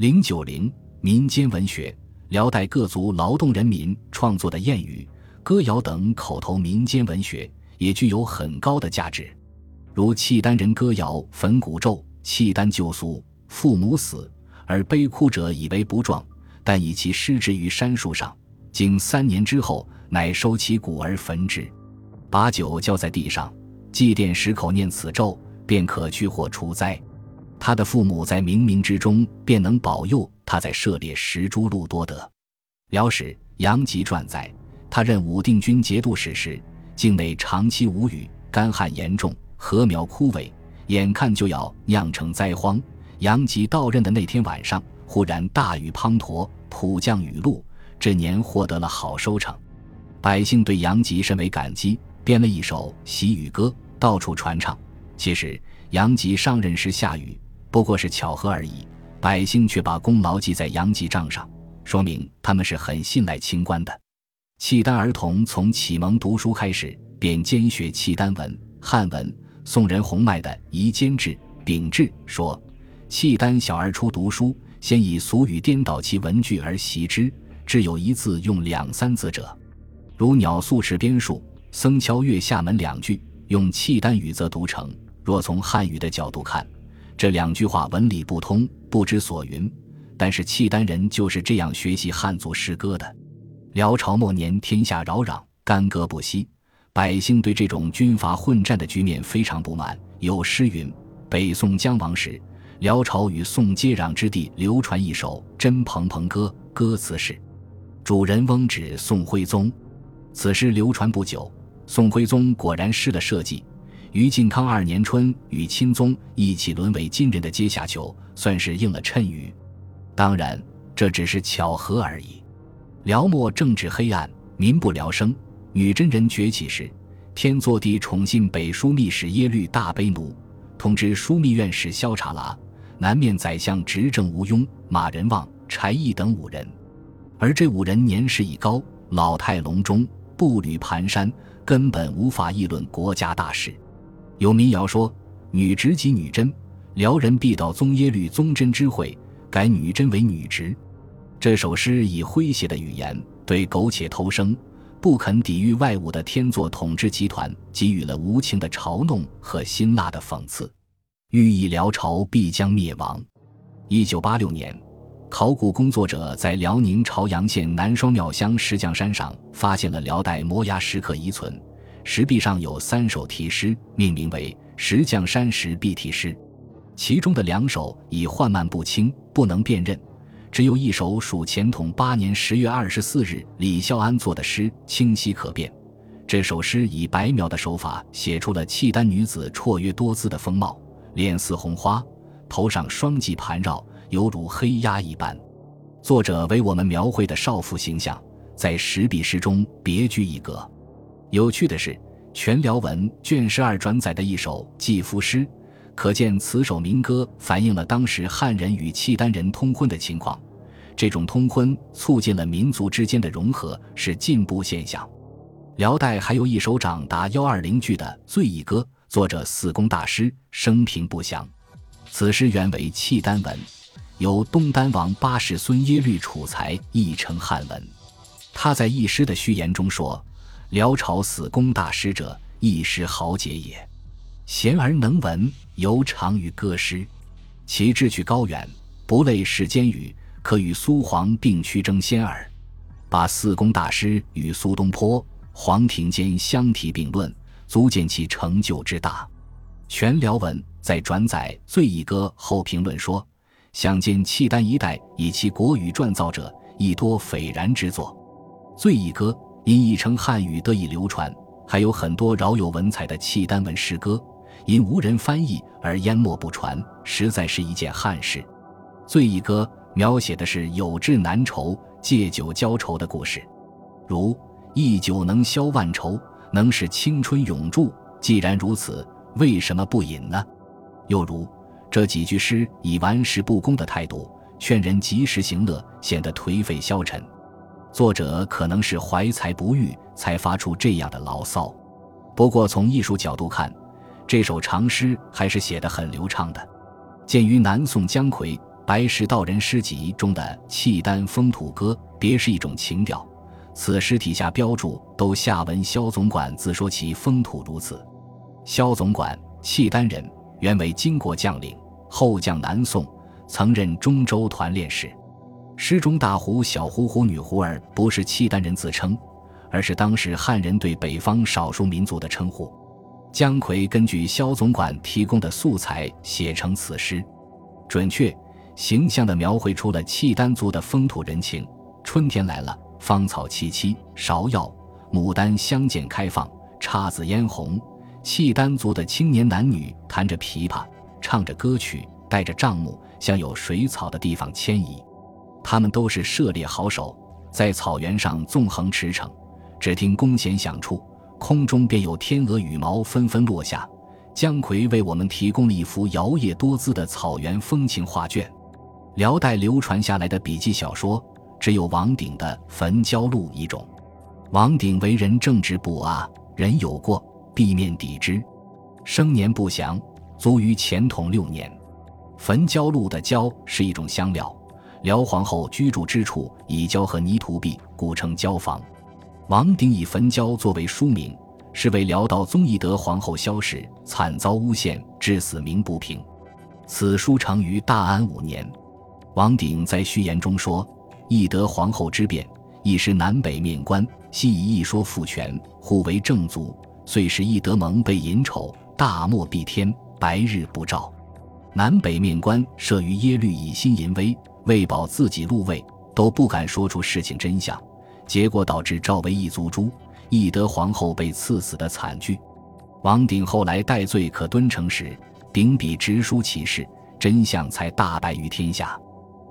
零九零民间文学，辽代各族劳动人民创作的谚语、歌谣等口头民间文学也具有很高的价值，如契丹人歌谣《焚古咒》：契丹旧俗，父母死而悲哭者以为不壮，但以其尸置于山树上，经三年之后，乃收其骨而焚之，把酒浇在地上，祭奠十口念此咒，便可去祸除灾。他的父母在冥冥之中便能保佑他在涉猎石珠路多得。辽史杨吉传载，他任武定军节度使时，境内长期无雨，干旱严重，禾苗枯萎，眼看就要酿成灾荒。杨吉到任的那天晚上，忽然大雨滂沱，普降雨露，这年获得了好收成。百姓对杨吉甚为感激，编了一首喜雨歌，到处传唱。其实杨吉上任时下雨。不过是巧合而已，百姓却把功劳记在杨吉账上，说明他们是很信赖清官的。契丹儿童从启蒙读书开始，便兼学契丹文、汉文。宋人洪迈的《夷坚志·秉志》说：“契丹小儿初读书，先以俗语颠倒其文句而习之，至有一字用两三字者，如‘鸟宿池边树，僧敲月下门’两句，用契丹语则读成。若从汉语的角度看。”这两句话文理不通，不知所云。但是契丹人就是这样学习汉族诗歌的。辽朝末年，天下扰攘，干戈不息，百姓对这种军阀混战的局面非常不满。有诗云：“北宋将亡时，辽朝与宋接壤之地流传一首《真蓬蓬歌》，歌词是：主人翁指宋徽宗。此诗流传不久，宋徽宗果然失了社稷。于靖康二年春，与钦宗一起沦为金人的阶下囚，算是应了谶语。当然，这只是巧合而已。辽末政治黑暗，民不聊生。女真人崛起时，天祚帝宠信北枢密使耶律大悲奴，通知枢密院使萧察剌、南面宰相执政吴庸、马仁旺、柴毅等五人。而这五人年事已高，老态龙钟，步履蹒跚，根本无法议论国家大事。有民谣说：“女直即女真，辽人必到宗耶律宗真之会，改女真为女直。”这首诗以诙谐的语言对苟且偷生、不肯抵御外侮的天作统治集团给予了无情的嘲弄和辛辣的讽刺，寓意辽朝必将灭亡。一九八六年，考古工作者在辽宁朝阳县南双庙乡石匠山上发现了辽代摩崖石刻遗存。石壁上有三首题诗，命名为《石匠山石壁题诗》，其中的两首已缓慢不清，不能辨认，只有一首属乾统八年十月二十四日李孝安作的诗清晰可辨。这首诗以白描的手法写出了契丹女子绰约多姿的风貌，脸似红花，头上双髻盘绕，犹如黑鸦一般。作者为我们描绘的少妇形象，在石壁诗中别具一格。有趣的是，《全辽文》卷十二转载的一首祭夫诗，可见此首民歌反映了当时汉人与契丹人通婚的情况。这种通婚促进了民族之间的融合，是进步现象。辽代还有一首长达幺二零句的《醉意歌》，作者四公大师生平不详。此诗原为契丹文，由东丹王八世孙耶律楚材译成汉文。他在一诗的序言中说。辽朝死公大师者，一时豪杰也，贤而能文，尤长于歌诗。其志趣高远，不类世间语，可与苏黄并驱争先耳。把四公大师与苏东坡、黄庭坚相提并论，足见其成就之大。全辽文在转载《醉意歌》后评论说：“想见契丹一代以其国语撰造者，亦多斐然之作。”《醉意歌》。因译成汉语得以流传，还有很多饶有文采的契丹文诗歌，因无人翻译而淹没不传，实在是一件憾事。《醉意歌》描写的是有志难酬、借酒浇愁的故事，如“一酒能消万愁，能使青春永驻”。既然如此，为什么不饮呢？又如这几句诗以玩世不恭的态度劝人及时行乐，显得颓废消沉。作者可能是怀才不遇，才发出这样的牢骚。不过从艺术角度看，这首长诗还是写得很流畅的。鉴于南宋姜夔白石道人诗集中的《契丹风土歌》，别是一种情调。此诗体下标注都下文萧总管自说其风土如此。萧总管，契丹人，原为金国将领，后降南宋，曾任中州团练使。诗中大胡、小胡、胡女、胡儿不是契丹人自称，而是当时汉人对北方少数民族的称呼。姜夔根据萧总管提供的素材写成此诗，准确、形象地描绘出了契丹族的风土人情。春天来了，芳草萋萋，芍药、牡丹相见开放，姹紫嫣红。契丹族的青年男女弹着琵琶，唱着歌曲，带着帐幕，向有水草的地方迁移。他们都是射猎好手，在草原上纵横驰骋，只听弓弦响处，空中便有天鹅羽毛纷纷落下。姜夔为我们提供了一幅摇曳多姿的草原风情画卷。辽代流传下来的笔记小说，只有王鼎的《焚焦录》一种。王鼎为人正直不阿，人有过必面抵之，生年不详，卒于乾统六年。焚焦录的焦是一种香料。辽皇后居住之处以胶和泥土壁，故称焦房。王鼎以焚焦作为书名，是为辽道宗义德皇后萧氏惨遭诬陷，致死鸣不平。此书成于大安五年。王鼎在序言中说：“懿德皇后之变，一时南北面官，悉以一说复权，互为正族。遂使懿德蒙被隐丑，大漠蔽天，白日不照。南北面官设于耶律以心淫威。”为保自己禄位，都不敢说出事情真相，结果导致赵为义族诛，义德皇后被赐死的惨剧。王鼎后来戴罪可敦城时，秉笔直书其事，真相才大白于天下。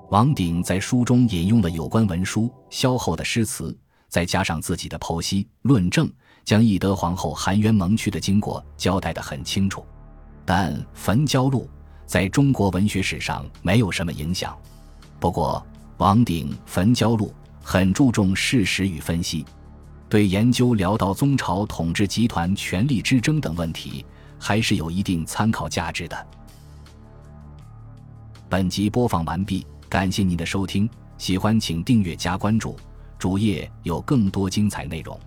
王鼎在书中引用了有关文书、萧后的诗词，再加上自己的剖析论证，将义德皇后含冤蒙屈的经过交代得很清楚。但《焚焦录》在中国文学史上没有什么影响。不过，王鼎《焚焦录》很注重事实与分析，对研究辽道宗朝统治集团权力之争等问题还是有一定参考价值的。本集播放完毕，感谢您的收听，喜欢请订阅加关注，主页有更多精彩内容。